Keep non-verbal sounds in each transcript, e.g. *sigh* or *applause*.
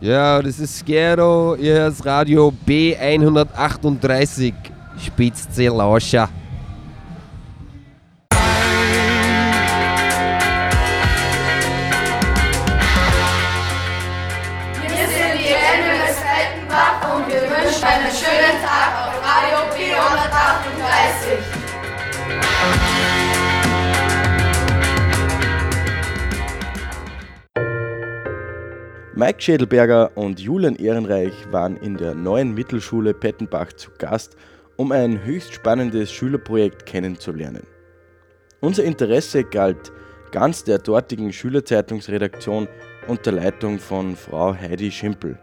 Ja, das ist Gero, ihr hört Radio B138, Spitzzell-Lauscher. Mike Schädelberger und Julian Ehrenreich waren in der neuen Mittelschule Pettenbach zu Gast, um ein höchst spannendes Schülerprojekt kennenzulernen. Unser Interesse galt ganz der dortigen Schülerzeitungsredaktion unter Leitung von Frau Heidi Schimpel.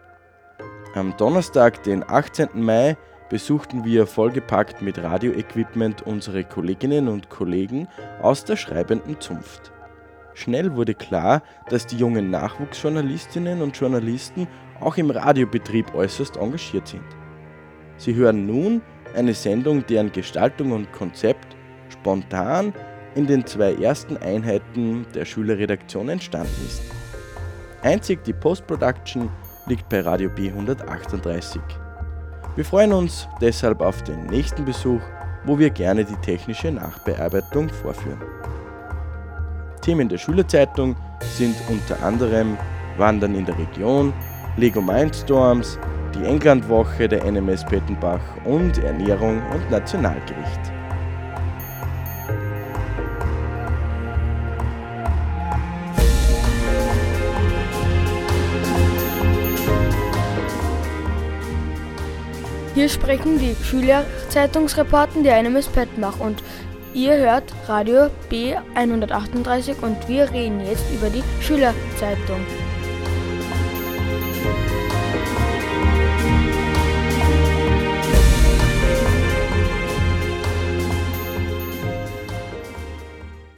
Am Donnerstag, den 18. Mai, besuchten wir vollgepackt mit Radioequipment unsere Kolleginnen und Kollegen aus der schreibenden Zunft. Schnell wurde klar, dass die jungen Nachwuchsjournalistinnen und Journalisten auch im Radiobetrieb äußerst engagiert sind. Sie hören nun eine Sendung, deren Gestaltung und Konzept spontan in den zwei ersten Einheiten der Schülerredaktion entstanden ist. Einzig die Post-Production liegt bei Radio B138. Wir freuen uns deshalb auf den nächsten Besuch, wo wir gerne die technische Nachbearbeitung vorführen. Themen der Schülerzeitung sind unter anderem Wandern in der Region, Lego Mindstorms, die Englandwoche der NMS Pettenbach und Ernährung und Nationalgericht. Hier sprechen die Schülerzeitungsreporten der NMS Pettenbach und Ihr hört Radio B138 und wir reden jetzt über die Schülerzeitung.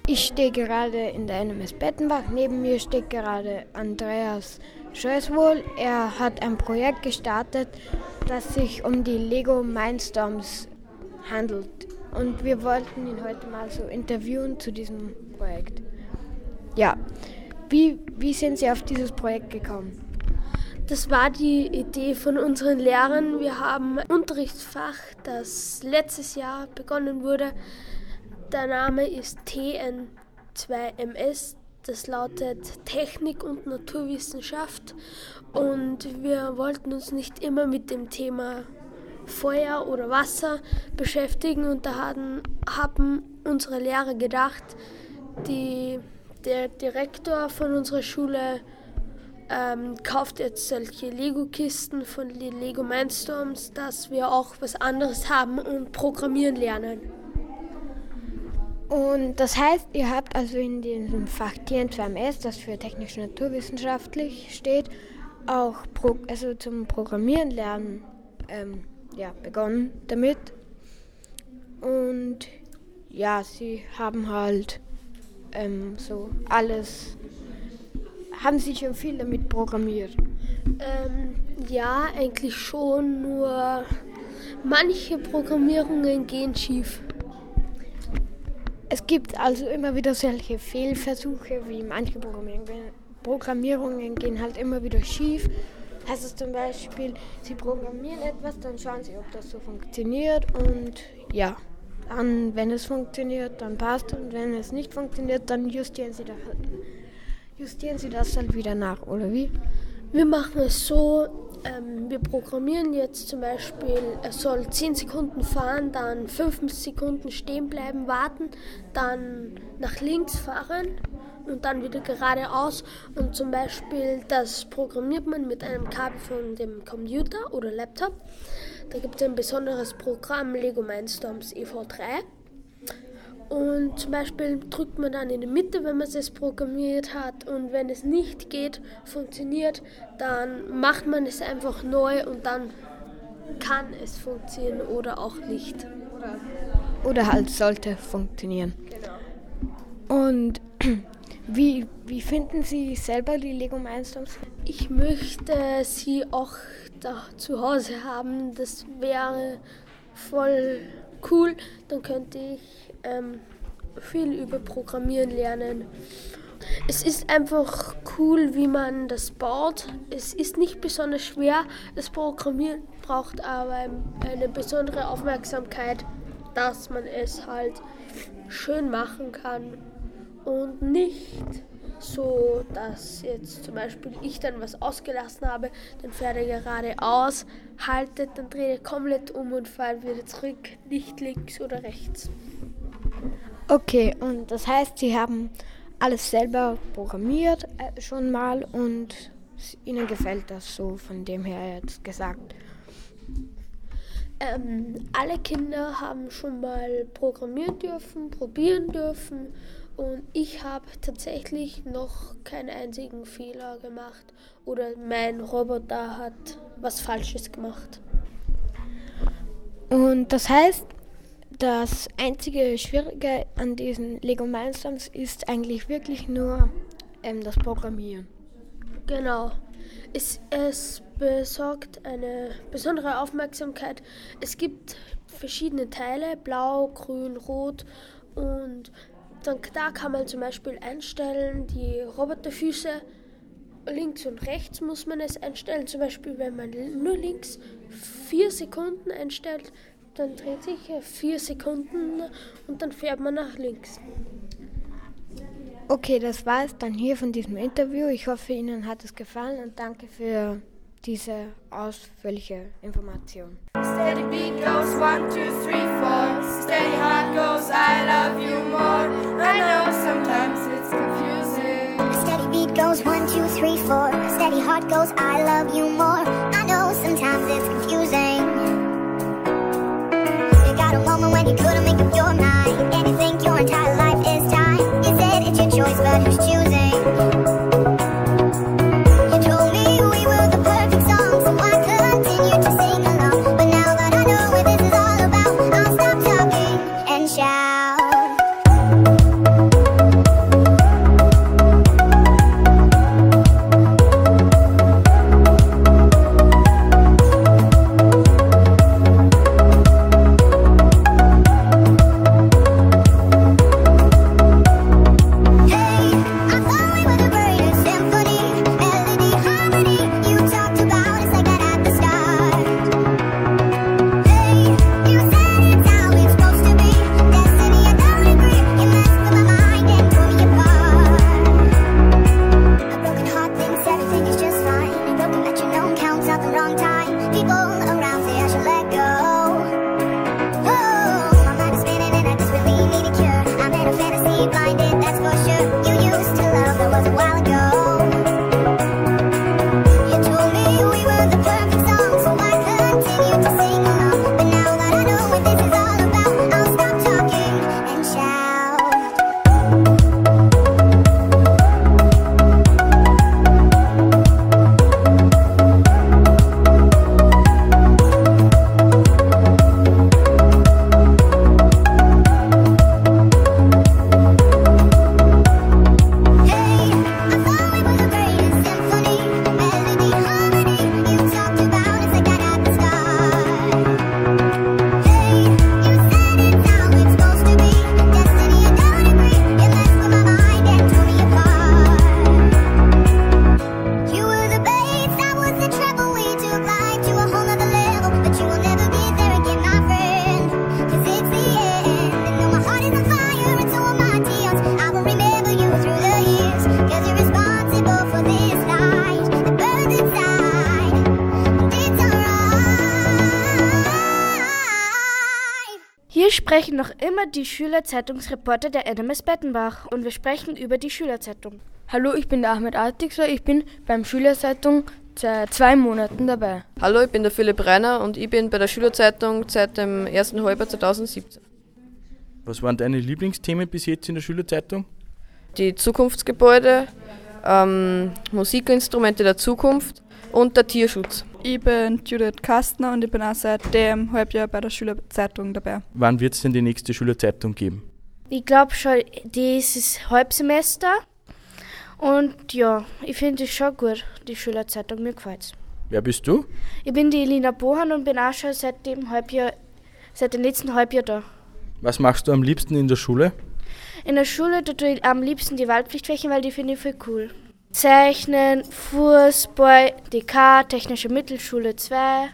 Ich stehe gerade in der NMS Bettenbach. Neben mir steht gerade Andreas Schößwohl. Er hat ein Projekt gestartet, das sich um die Lego Mindstorms handelt. Und wir wollten ihn heute mal so interviewen zu diesem Projekt. Ja, wie, wie sind Sie auf dieses Projekt gekommen? Das war die Idee von unseren Lehrern. Wir haben ein Unterrichtsfach, das letztes Jahr begonnen wurde. Der Name ist TN2MS. Das lautet Technik und Naturwissenschaft. Und wir wollten uns nicht immer mit dem Thema Feuer oder Wasser beschäftigen und da hatten, haben unsere Lehrer gedacht, die, der Direktor von unserer Schule ähm, kauft jetzt solche Lego-Kisten von den Lego Mindstorms, dass wir auch was anderes haben und programmieren lernen. Und das heißt, ihr habt also in diesem Fach TN2MS, das für technisch-naturwissenschaftlich steht, auch Pro also zum Programmieren lernen ähm, ja, begonnen damit. Und ja, sie haben halt ähm, so alles, haben sie schon viel damit programmiert. Ähm, ja, eigentlich schon, nur manche Programmierungen gehen schief. Es gibt also immer wieder solche Fehlversuche, wie manche Programmierungen, Programmierungen gehen halt immer wieder schief. Es zum Beispiel, Sie programmieren etwas, dann schauen Sie, ob das so funktioniert und ja, dann, wenn es funktioniert, dann passt und wenn es nicht funktioniert, dann justieren Sie das, justieren Sie das dann wieder nach, oder wie? Wir machen es so, ähm, wir programmieren jetzt zum Beispiel, es soll 10 Sekunden fahren, dann 5 Sekunden stehen bleiben, warten, dann nach links fahren und dann wieder geradeaus. Und zum Beispiel, das programmiert man mit einem Kabel von dem Computer oder Laptop. Da gibt es ein besonderes Programm, Lego Mindstorms EV3. Und zum Beispiel drückt man dann in die Mitte, wenn man es programmiert hat. Und wenn es nicht geht, funktioniert, dann macht man es einfach neu und dann kann es funktionieren oder auch nicht. Oder halt sollte funktionieren. Genau. Und *clears throat* wie, wie finden Sie selber die Lego Mindstorms? Ich möchte sie auch da zu Hause haben. Das wäre voll cool. Dann könnte ich ähm, viel über Programmieren lernen. es ist einfach cool, wie man das baut. Es ist nicht besonders schwer. Das Programmieren braucht aber eine besondere Aufmerksamkeit, dass man es halt schön machen kann und nicht so, dass jetzt zum Beispiel ich dann was ausgelassen habe, dann fährt er geradeaus, haltet, dann dreht er komplett um und fährt wieder zurück, nicht links oder rechts. Okay, und das heißt, Sie haben alles selber programmiert äh, schon mal und Ihnen gefällt das so von dem her jetzt gesagt. Ähm, alle Kinder haben schon mal programmieren dürfen, probieren dürfen und ich habe tatsächlich noch keinen einzigen Fehler gemacht oder mein Roboter hat was Falsches gemacht. Und das heißt, das einzige Schwierige an diesen Lego Mindstorms ist eigentlich wirklich nur ähm, das Programmieren. Genau. Es, es besorgt eine besondere Aufmerksamkeit. Es gibt verschiedene Teile, blau, grün, rot und dann, da kann man zum Beispiel einstellen, die Roboterfüße links und rechts muss man es einstellen. Zum Beispiel, wenn man nur links vier Sekunden einstellt, dann dreht sich er vier Sekunden und dann fährt man nach links. Okay, das war es dann hier von diesem Interview. Ich hoffe, Ihnen hat es gefallen und danke für diese ausführliche Information. Steady beat goes one, two, three, four. Steady heart goes I love you more. I know sometimes it's confusing. Steady beat goes one, two, three, four. Steady heart goes I love you more. I know sometimes it's confusing. You got a moment when you couldn't make sprechen noch immer die Schülerzeitungsreporter der NMS Bettenbach und wir sprechen über die Schülerzeitung. Hallo, ich bin der Ahmed Artixer, ich bin beim Schülerzeitung seit zwei Monaten dabei. Hallo, ich bin der Philipp Reiner und ich bin bei der Schülerzeitung seit dem ersten Halbjahr 2017. Was waren deine Lieblingsthemen bis jetzt in der Schülerzeitung? Die Zukunftsgebäude, ähm, Musikinstrumente der Zukunft und der Tierschutz. Ich bin Judith Kastner und ich bin auch seit dem Halbjahr bei der Schülerzeitung dabei. Wann wird es denn die nächste Schülerzeitung geben? Ich glaube schon dieses Halbsemester. Und ja, ich finde es schon gut, die Schülerzeitung, mir gefällt es. Wer bist du? Ich bin die Elina Bohan und bin auch schon seit dem Halbjahr, seit dem letzten Halbjahr da. Was machst du am liebsten in der Schule? In der Schule tue ich am liebsten die Wahlpflichtfächer, weil die finde ich voll cool. Zeichnen, Fußball, DK, Technische Mittelschule 2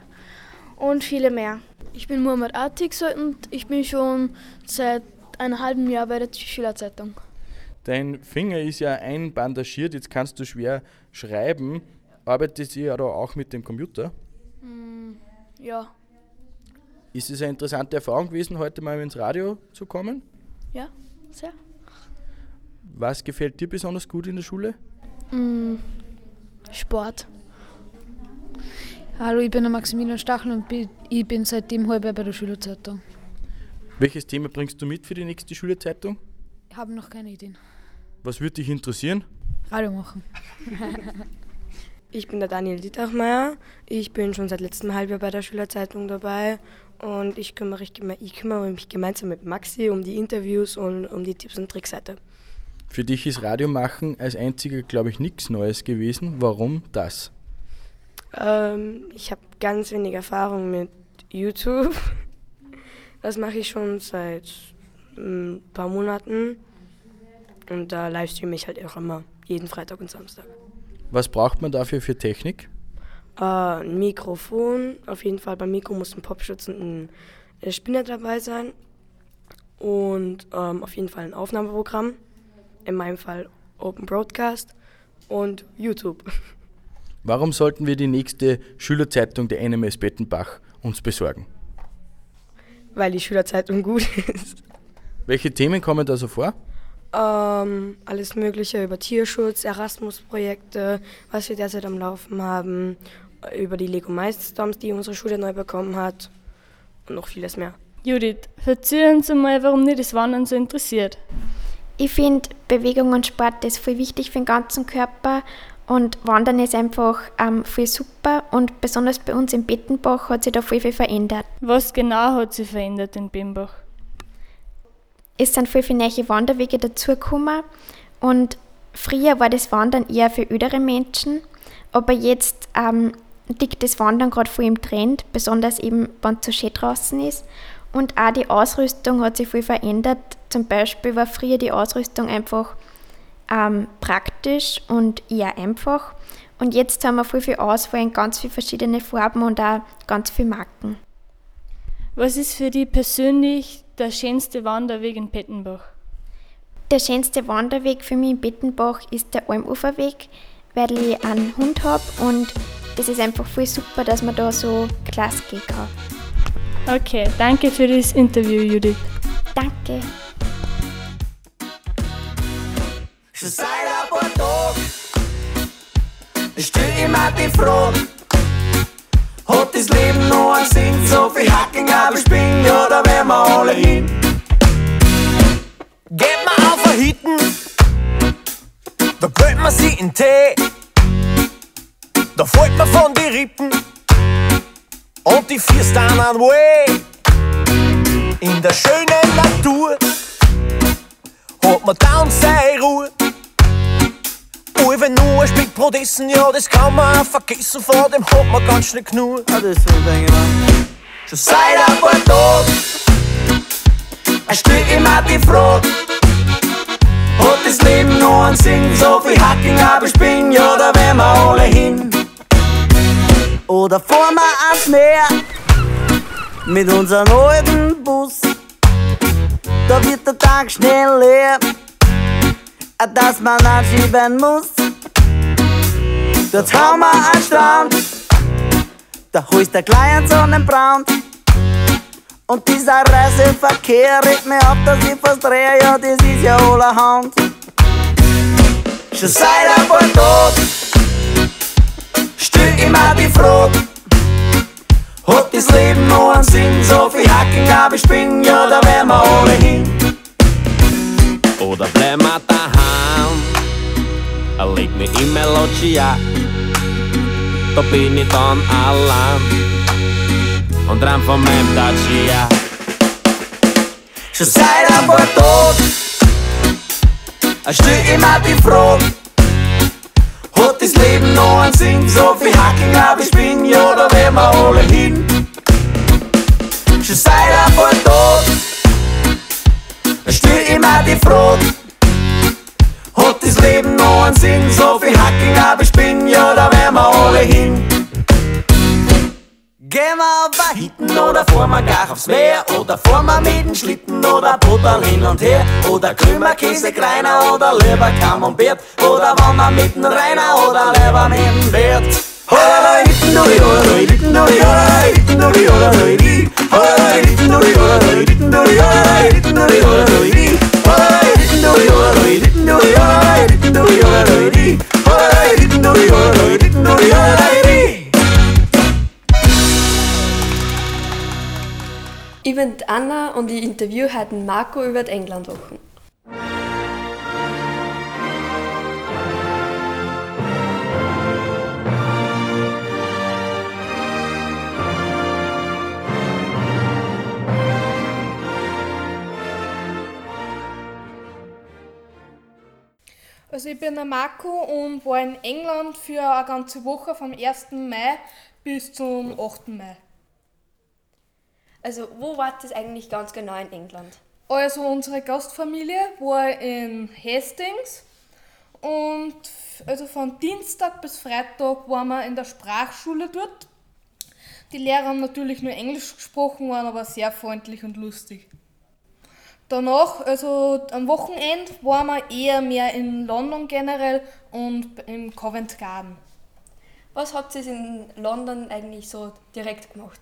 und viele mehr. Ich bin Muhammad Atik und ich bin schon seit einem halben Jahr bei der Schülerzeitung. Dein Finger ist ja einbandagiert, jetzt kannst du schwer schreiben. Arbeitet ihr da auch mit dem Computer? Mm, ja. Ist es eine interessante Erfahrung gewesen, heute mal ins Radio zu kommen? Ja, sehr. Was gefällt dir besonders gut in der Schule? Mm, Sport. Hallo, ich bin der Maximilian Stachel und ich bin seitdem halber bei der Schülerzeitung. Welches Thema bringst du mit für die nächste Schülerzeitung? Ich habe noch keine Ideen. Was würde dich interessieren? Radio machen. *laughs* ich bin der Daniel Dietermeier. Ich bin schon seit letztem Halbjahr bei der Schülerzeitung dabei und ich kümmere, ich kümmere mich gemeinsam mit Maxi um die Interviews und um die Tipps und Trickseite. Für dich ist Radiomachen als einziger, glaube ich, nichts Neues gewesen. Warum das? Ähm, ich habe ganz wenig Erfahrung mit YouTube. *laughs* Das mache ich schon seit ein mm, paar Monaten. Und da livestreame ich halt auch immer, jeden Freitag und Samstag. Was braucht man dafür für Technik? Äh, ein Mikrofon, auf jeden Fall beim Mikro muss ein Popschutz und ein Spinner dabei sein. Und ähm, auf jeden Fall ein Aufnahmeprogramm, in meinem Fall Open Broadcast und YouTube. *laughs* Warum sollten wir die nächste Schülerzeitung der NMS Bettenbach uns besorgen? Weil die Schülerzeitung gut *laughs* ist. Welche Themen kommen da so vor? Ähm, alles Mögliche über Tierschutz, Erasmus-Projekte, was wir derzeit am Laufen haben, über die Lego Milestorms, die unsere Schule neu bekommen hat und noch vieles mehr. Judith, erzähl uns mal, warum dich das Wandern so interessiert. Ich finde, Bewegung und Sport ist voll wichtig für den ganzen Körper und Wandern ist einfach ähm, viel super und besonders bei uns in Bettenbach hat sich da viel, viel verändert. Was genau hat sich verändert in Bimbach? Es sind viel, viele neue Wanderwege dazugekommen und früher war das Wandern eher für ödere Menschen, aber jetzt ähm, liegt das Wandern gerade voll im Trend, besonders eben, wenn es so schön draußen ist. Und auch die Ausrüstung hat sich viel verändert. Zum Beispiel war früher die Ausrüstung einfach ähm, praktisch und eher einfach. Und jetzt haben wir viel, viel Auswahl in ganz viele verschiedene Farben und auch ganz viele Marken. Was ist für dich persönlich der schönste Wanderweg in Pettenbach? Der schönste Wanderweg für mich in Pettenbach ist der Almuferweg, weil ich einen Hund habe und das ist einfach voll super, dass man da so klasse gehen kann. Okay, danke für das Interview, Judith. Danke. Schon seit ein paar Tagen stell ich mir die Frage, hat das Leben noch einen Sinn? So viel Hacken, aber ja, da wären wir alle hin. Geht man auf ein Hitten, da gönnt man sie in Tee. Da fällt man von die Rippen und die Fierst dann an Way. In der schönen Natur hat man dann seine Ruhe. Oh, wenn nur ein Stück Brot essen, ja, das kann man auch vergessen, vor dem hat man ganz schnell genug. Ja, das so denke ich Schon seit ein paar Tagen stell ich mir die Frage, hat das Leben noch einen Sinn? So viel Hacking, aber ich bin, ja, da wären wir alle hin. Oder fahren wir ans Meer mit unserem alten Bus. Da wird der Tag schnell leer, dass man anschieben muss. Dort haben wir einen Strand, da holst der kleine Sonnenbrand. Und dieser Reiseverkehr regt mir ab, dass ich fast drehe, ja, das ist ja allerhand. Schon seit ein paar Tagen stell immer die Frage, hat das Leben noch einen Sinn? So viel Hacken, aber ich bin, ja, da wären wir alle hin. Oder bleib wir daheim, leg mich in Melodia, da bin ich dann allein und ran von meinem Dacia. Schon seit ein paar Tagen stell immer die Frage, das Leben noch einen Sinn? So viel Hacken, aber ich bin, ja, da wären wir alle hin. Schon seit paar Tagen stell immer die Frage. Hat das Leben noch einen Sinn? So viel Hacking, aber ich bin ja, da wären wir alle hin. Gehen wir aber hinten oder fahren wir gar aufs Meer Oder fahren wir mit dem Schlitten oder Buddel hin und her Oder Krümmer, Käse, Greiner oder lieber Camembert Oder wenn wir mit dem Rainer oder lieber mit dem Bert Oder hinten durch oder hinten durch oder hinten durch oder hinten oder hinten durch oder hinten durch oder hinten durch oder hinten oder hinten durch oder hinten durch oder hinten durch oder hinten oder hinten durch oder hinten durch oder hinten Ich bin Anna und ich interview heute Marco über die Englandwochen. Also ich bin der Marco und war in England für eine ganze Woche vom 1. Mai bis zum 8. Mai. Also wo war das eigentlich ganz genau in England? Also unsere Gastfamilie war in Hastings und also von Dienstag bis Freitag waren wir in der Sprachschule dort. Die Lehrer haben natürlich nur Englisch gesprochen, waren aber sehr freundlich und lustig. Danach, also am Wochenende, waren wir eher mehr in London generell und im Covent Garden. Was habt ihr in London eigentlich so direkt gemacht?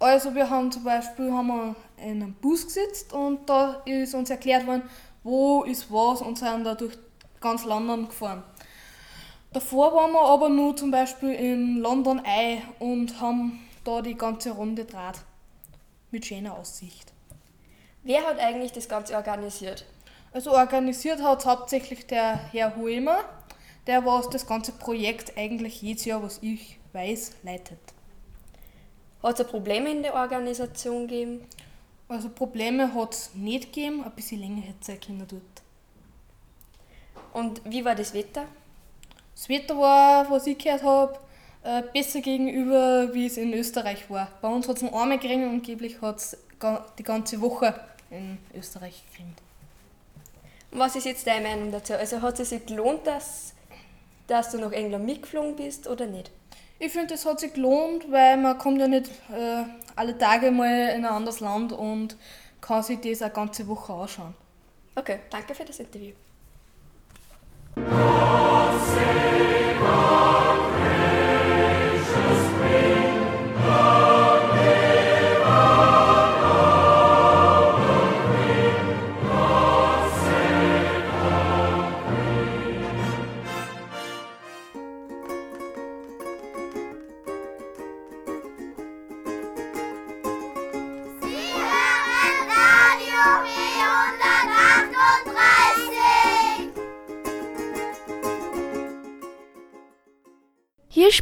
Also wir haben zum Beispiel haben wir in einem Bus gesetzt und da ist uns erklärt worden, wo ist was und sind da durch ganz London gefahren. Davor waren wir aber nur zum Beispiel in London Eye und haben da die ganze Runde draht. Mit schöner Aussicht. Wer hat eigentlich das Ganze organisiert? Also organisiert hat es hauptsächlich der Herr Huemer, der was das ganze Projekt eigentlich jedes Jahr, was ich weiß, leitet. Hat es Probleme in der Organisation gegeben? Also Probleme hat es nicht gegeben, ein bisschen länger hätte es sein können dort. Und wie war das Wetter? Das Wetter war, was ich gehört habe, äh, besser gegenüber, wie es in Österreich war. Bei uns hat es geregnet und angeblich hat es die ganze Woche in Österreich geregnet. Was ist jetzt deine Meinung dazu? Also hat es sich gelohnt, dass, dass du nach England mitgeflogen bist oder nicht? Ich finde, es hat sich gelohnt, weil man kommt ja nicht äh, alle Tage mal in ein anderes Land und kann sich das eine ganze Woche anschauen. Okay, danke für das Interview.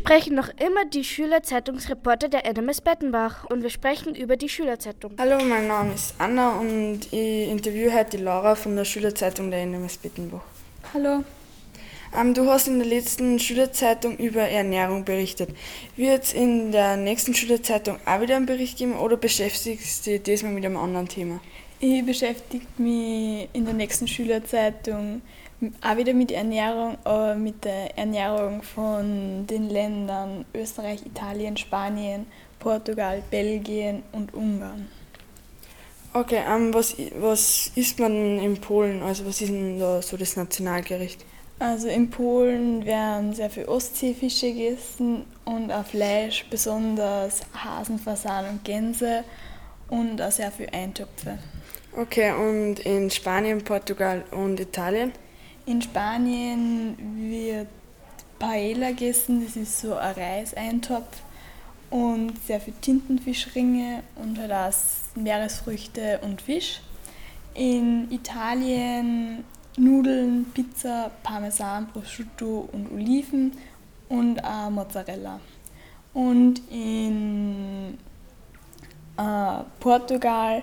Sprechen noch immer die Schülerzeitungsreporter der NMS Bettenbach und wir sprechen über die Schülerzeitung. Hallo, mein Name ist Anna und ich interviewe heute die Laura von der Schülerzeitung der NMS Bettenbach. Hallo. Ähm, du hast in der letzten Schülerzeitung über Ernährung berichtet. Wird es in der nächsten Schülerzeitung auch wieder einen Bericht geben oder beschäftigst du dich diesmal mit einem anderen Thema? Ich beschäftige mich in der nächsten Schülerzeitung auch wieder mit Ernährung, aber mit der Ernährung von den Ländern Österreich, Italien, Spanien, Portugal, Belgien und Ungarn. Okay, ähm, was, was isst man in Polen? Also was ist denn da so das Nationalgericht? Also in Polen werden sehr viel Ostseefische gegessen und auch Fleisch, besonders Hasen, Fasan und Gänse und auch sehr viel Eintöpfe. Okay, und in Spanien, Portugal und Italien? In Spanien wird Paella gegessen, das ist so ein Reiseintopf und sehr viel Tintenfischringe und halt auch Meeresfrüchte und Fisch. In Italien Nudeln, Pizza, Parmesan, Prosciutto und Oliven und auch Mozzarella. Und in äh, Portugal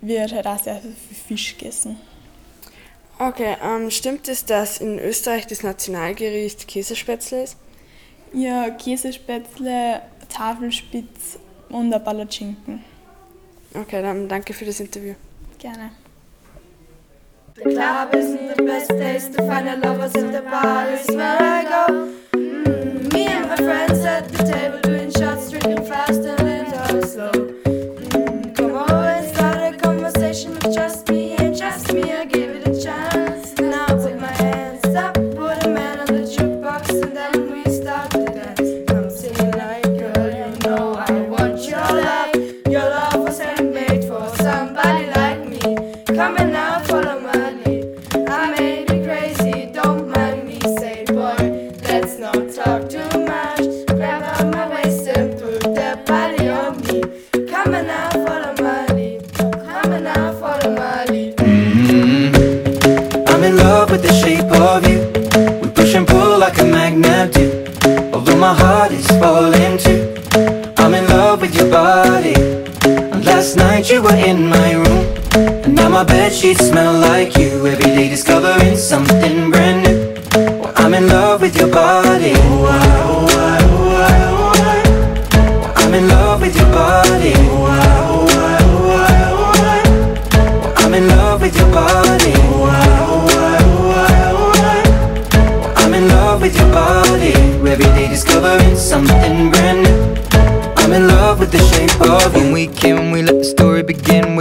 wird halt auch sehr viel Fisch gegessen. Okay, ähm, stimmt es, dass in Österreich das Nationalgericht Käsespätzle ist? Ja, Käsespätzle, Tafelspitz und ein Palatschinken. Okay, dann danke für das Interview. Gerne. The club isn't the best place to find a lovers if the bar is where I go. Mm, me and my friends at the table doing shots, drinking fast and like a magnet do. Although my heart is falling too. I'm in love with your body. And last night you were in my room. And now my bed sheets smell like you. Every day discovering something brand new. Well, I'm in love with your body. Oh, I,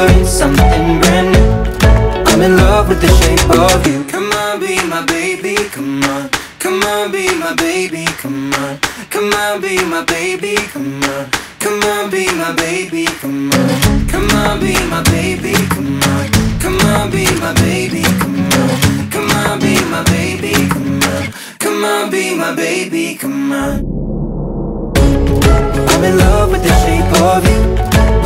discovering something brand new. I'm in love with the shape of you. Come on, be my baby, come on. Come on, be my baby, come on. Come on, be my baby, come on. Come on, be my baby, come on. Come on, be my baby, come on. Come on, be my baby, come on. Come on, be my baby, come on. Come on, be my baby, come on. I'm in love with the shape of you.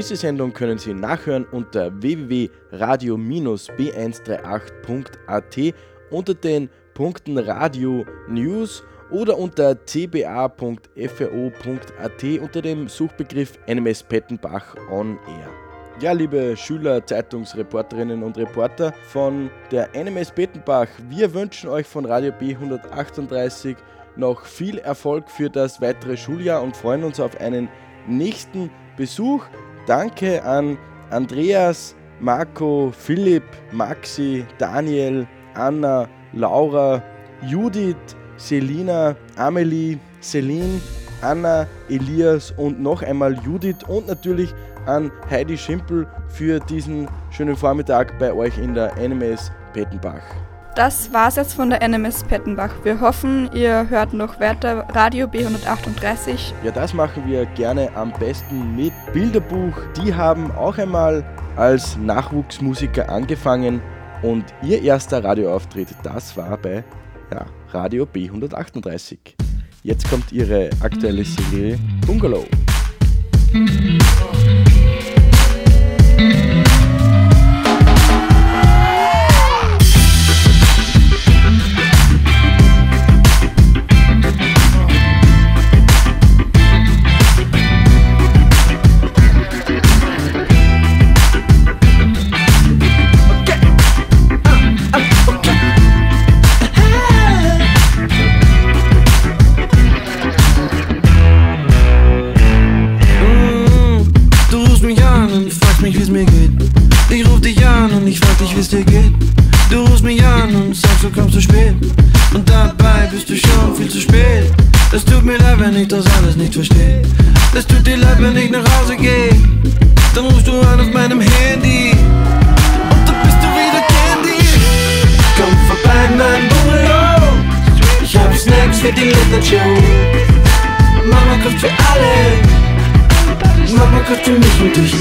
Diese Sendung können Sie nachhören unter www.radio-b138.at unter den Punkten Radio News oder unter cba.fo.at unter dem Suchbegriff NMS Pettenbach on Air. Ja, liebe Schüler, Zeitungsreporterinnen und Reporter von der NMS Pettenbach, wir wünschen euch von Radio B138 noch viel Erfolg für das weitere Schuljahr und freuen uns auf einen nächsten Besuch. Danke an Andreas, Marco, Philipp, Maxi, Daniel, Anna, Laura, Judith, Selina, Amelie, Celine, Anna, Elias und noch einmal Judith und natürlich an Heidi Schimpel für diesen schönen Vormittag bei euch in der NMS Pettenbach. Das war's jetzt von der NMS Pettenbach. Wir hoffen, ihr hört noch weiter Radio B138. Ja, das machen wir gerne am besten mit Bilderbuch. Die haben auch einmal als Nachwuchsmusiker angefangen und ihr erster Radioauftritt, das war bei Ja, Radio B138. Jetzt kommt ihre aktuelle Serie Bungalow. Nicht verstehe. Es tut dir leid, wenn ich nach Hause gehe. Dann rufst du an auf meinem Handy. Und dann bist du wieder Candy. Komm vorbei, mein Bungalow. Ich hab Snacks für die Show. Mama kocht für alle. Mama kocht für mich und dich.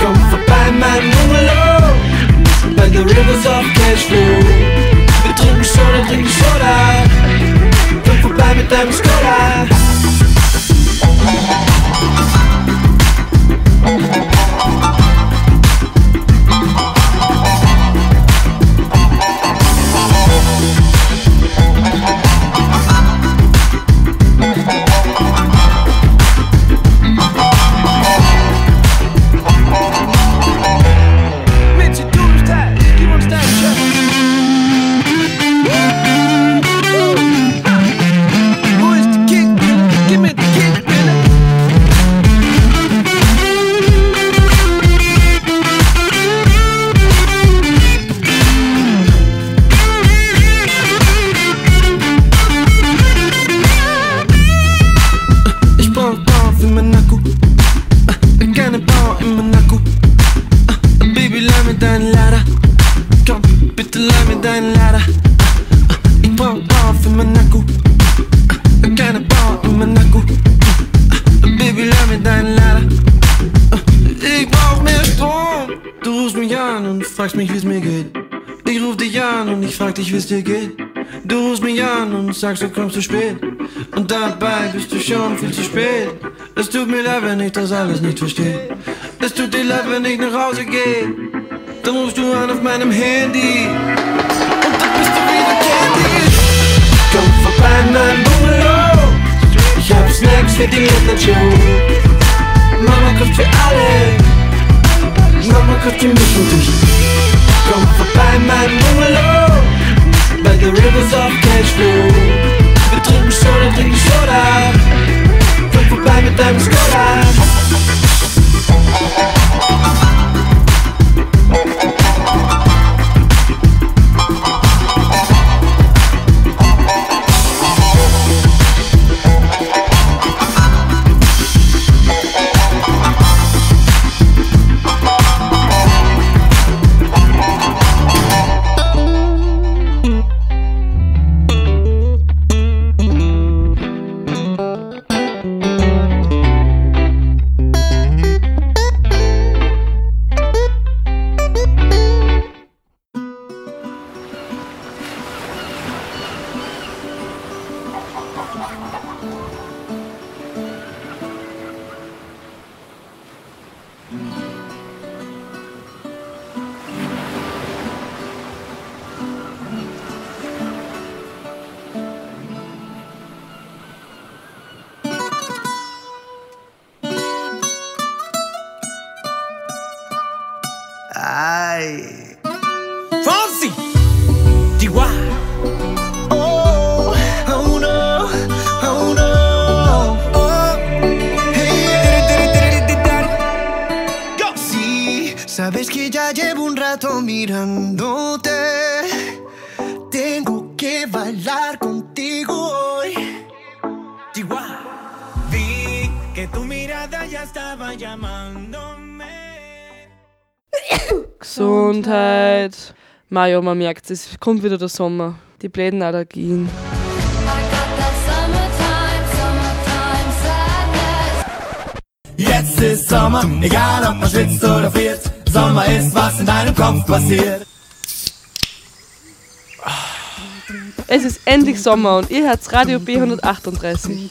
Komm vorbei, mein Bungalow. By the rivers of Cashflow. Wir trinken Soda, trinken Soda. Komm vorbei mit deinem Skoda. Fragst mich, wie's mir geht. Ich ruf dich an und ich frag dich, wie's dir geht. Du rufst mich an und sagst, du kommst zu spät. Und dabei bist du schon viel zu spät. Es tut mir leid, wenn ich das alles nicht verstehe. Es tut dir leid, wenn ich nach Hause gehe. Dann rufst du an auf meinem Handy. Und dann bist du wieder Candy. Komm vorbei, mein Bungalow. Ich hab Snacks für die Show. Mama kocht für alle. Mama kocht für mich und dich. Komm vorbei, mein Bungalow. By the rivers of Cashflow. Wir trinken Soda, trinken Soda. Komm vorbei mit deinem Skoda. Rato mirándote. Tengo que bailar contigo hoy. Chihuahua. Vi que tu mirada ya estaba llamándome. Gesundheit. Maja, man merkt es, kommt wieder der Sommer. Die bläden Allergien. Jetzt ist Sommer, egal ob man schwitzt oder friert. Sommer ist, was in deinem Kopf passiert. Es ist endlich Sommer und ihr hört Radio B138.